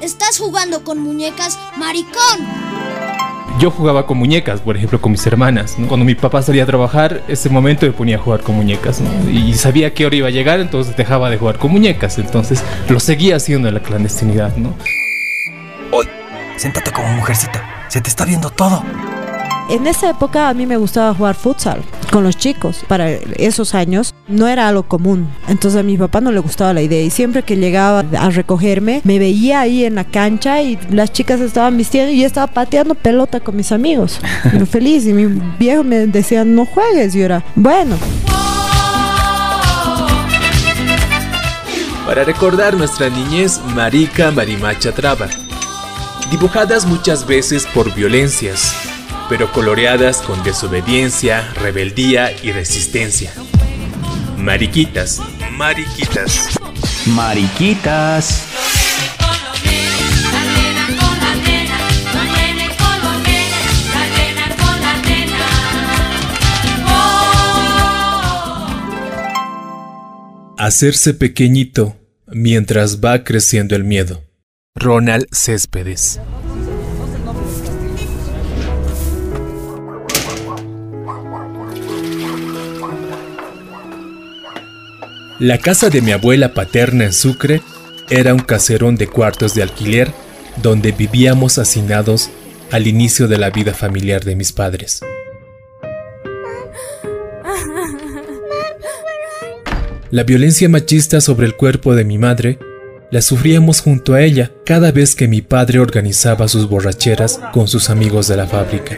estás jugando con muñecas, maricón. Yo jugaba con muñecas, por ejemplo, con mis hermanas. Cuando mi papá salía a trabajar, ese momento me ponía a jugar con muñecas. Y sabía que hora iba a llegar, entonces dejaba de jugar con muñecas. Entonces lo seguía haciendo en la clandestinidad, ¿no? Hoy, siéntate como mujercita. Se te está viendo todo. En esa época a mí me gustaba jugar futsal con los chicos. Para esos años no era algo común. Entonces a mi papá no le gustaba la idea y siempre que llegaba a recogerme me veía ahí en la cancha y las chicas estaban vistiendo y yo estaba pateando pelota con mis amigos. Feliz y mi viejo me decía no juegues y yo era bueno. Para recordar nuestra niñez marica marimacha traba, dibujadas muchas veces por violencias, pero coloreadas con desobediencia, rebeldía y resistencia. Mariquitas, mariquitas, Mariquitas. Hacerse pequeñito mientras va creciendo el miedo. Ronald Céspedes. La casa de mi abuela paterna en Sucre era un caserón de cuartos de alquiler donde vivíamos hacinados al inicio de la vida familiar de mis padres. La violencia machista sobre el cuerpo de mi madre la sufríamos junto a ella cada vez que mi padre organizaba sus borracheras con sus amigos de la fábrica.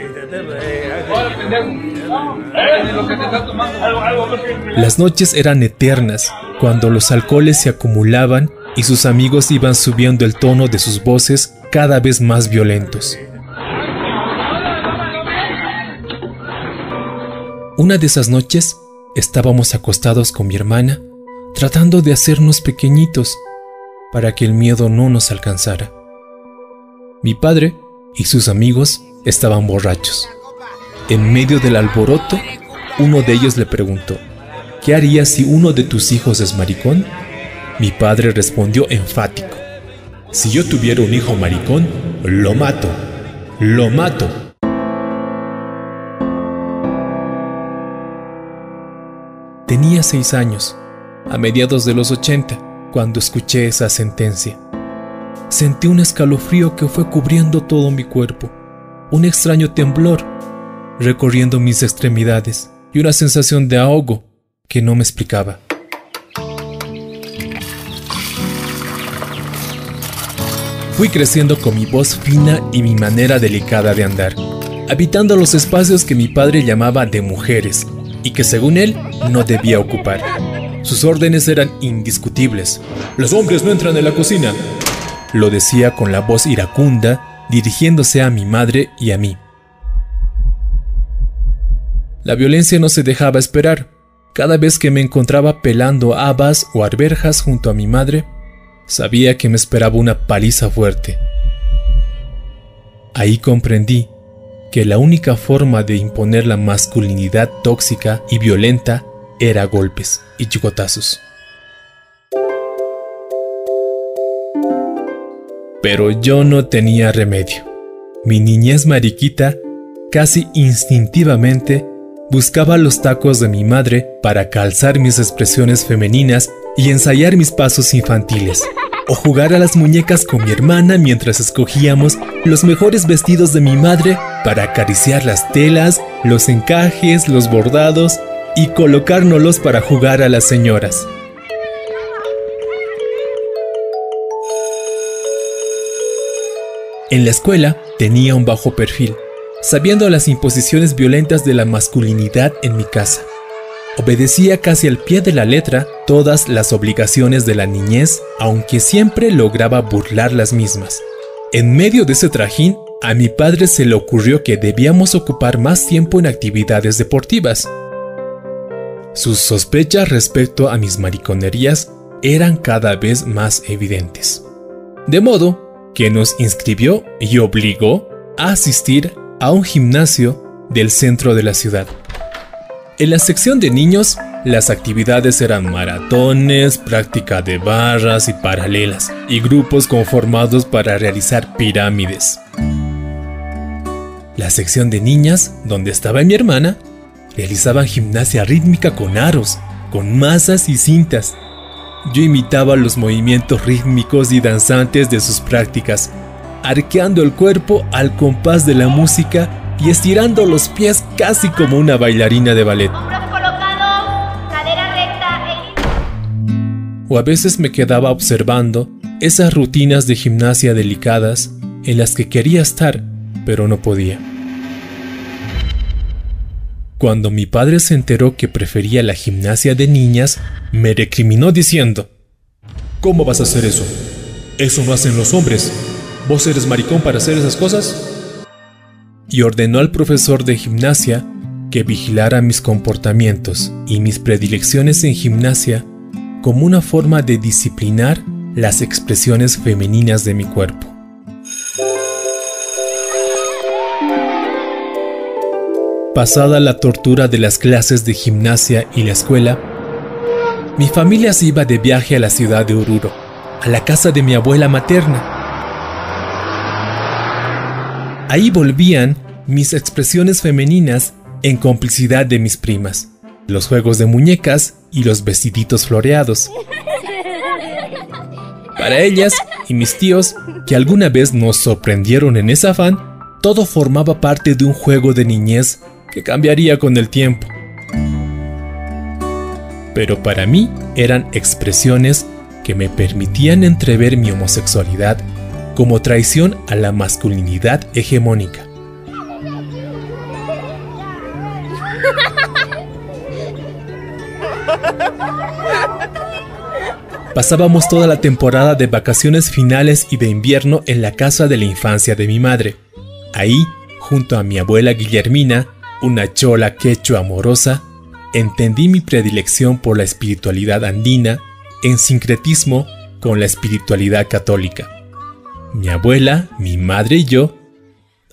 Las noches eran eternas cuando los alcoholes se acumulaban y sus amigos iban subiendo el tono de sus voces cada vez más violentos. Una de esas noches estábamos acostados con mi hermana tratando de hacernos pequeñitos para que el miedo no nos alcanzara. Mi padre y sus amigos estaban borrachos. En medio del alboroto, uno de ellos le preguntó, ¿qué harías si uno de tus hijos es maricón? Mi padre respondió enfático, si yo tuviera un hijo maricón, lo mato, lo mato. Tenía seis años, a mediados de los 80, cuando escuché esa sentencia. Sentí un escalofrío que fue cubriendo todo mi cuerpo, un extraño temblor recorriendo mis extremidades y una sensación de ahogo que no me explicaba. Fui creciendo con mi voz fina y mi manera delicada de andar, habitando los espacios que mi padre llamaba de mujeres y que según él no debía ocupar. Sus órdenes eran indiscutibles. Los hombres no entran en la cocina. Lo decía con la voz iracunda, dirigiéndose a mi madre y a mí. La violencia no se dejaba esperar. Cada vez que me encontraba pelando habas o arberjas junto a mi madre, sabía que me esperaba una paliza fuerte. Ahí comprendí que la única forma de imponer la masculinidad tóxica y violenta era golpes y chicotazos. Pero yo no tenía remedio. Mi niñez mariquita casi instintivamente buscaba los tacos de mi madre para calzar mis expresiones femeninas y ensayar mis pasos infantiles, o jugar a las muñecas con mi hermana mientras escogíamos los mejores vestidos de mi madre para acariciar las telas, los encajes, los bordados y colocárnoslos para jugar a las señoras. En la escuela tenía un bajo perfil, sabiendo las imposiciones violentas de la masculinidad en mi casa. Obedecía casi al pie de la letra todas las obligaciones de la niñez, aunque siempre lograba burlar las mismas. En medio de ese trajín, a mi padre se le ocurrió que debíamos ocupar más tiempo en actividades deportivas. Sus sospechas respecto a mis mariconerías eran cada vez más evidentes. De modo que nos inscribió y obligó a asistir a un gimnasio del centro de la ciudad. En la sección de niños, las actividades eran maratones, práctica de barras y paralelas, y grupos conformados para realizar pirámides. La sección de niñas, donde estaba mi hermana, realizaban gimnasia rítmica con aros, con masas y cintas. Yo imitaba los movimientos rítmicos y danzantes de sus prácticas, arqueando el cuerpo al compás de la música y estirando los pies casi como una bailarina de ballet. O a veces me quedaba observando esas rutinas de gimnasia delicadas en las que quería estar, pero no podía. Cuando mi padre se enteró que prefería la gimnasia de niñas, me recriminó diciendo, ¿Cómo vas a hacer eso? Eso no hacen los hombres. ¿Vos eres maricón para hacer esas cosas? y ordenó al profesor de gimnasia que vigilara mis comportamientos y mis predilecciones en gimnasia como una forma de disciplinar las expresiones femeninas de mi cuerpo. Pasada la tortura de las clases de gimnasia y la escuela, mi familia se iba de viaje a la ciudad de Oruro, a la casa de mi abuela materna, Ahí volvían mis expresiones femeninas en complicidad de mis primas, los juegos de muñecas y los vestiditos floreados. Para ellas y mis tíos, que alguna vez nos sorprendieron en ese afán, todo formaba parte de un juego de niñez que cambiaría con el tiempo. Pero para mí eran expresiones que me permitían entrever mi homosexualidad como traición a la masculinidad hegemónica. Pasábamos toda la temporada de vacaciones finales y de invierno en la casa de la infancia de mi madre. Ahí, junto a mi abuela Guillermina, una chola quechua amorosa, entendí mi predilección por la espiritualidad andina en sincretismo con la espiritualidad católica. Mi abuela, mi madre y yo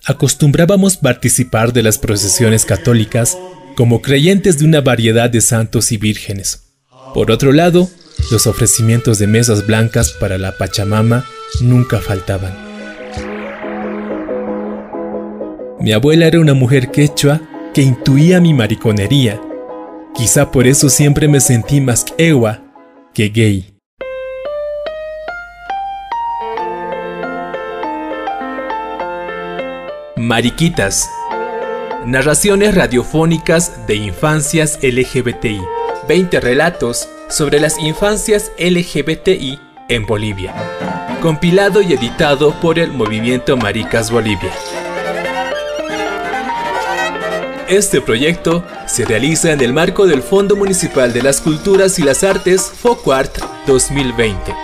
acostumbrábamos participar de las procesiones católicas como creyentes de una variedad de santos y vírgenes. Por otro lado, los ofrecimientos de mesas blancas para la Pachamama nunca faltaban. Mi abuela era una mujer quechua que intuía mi mariconería. Quizá por eso siempre me sentí más ewa que gay. Mariquitas. Narraciones radiofónicas de infancias LGBTI. 20 relatos sobre las infancias LGBTI en Bolivia. Compilado y editado por el Movimiento Maricas Bolivia. Este proyecto se realiza en el marco del Fondo Municipal de las Culturas y las Artes FOCUART 2020.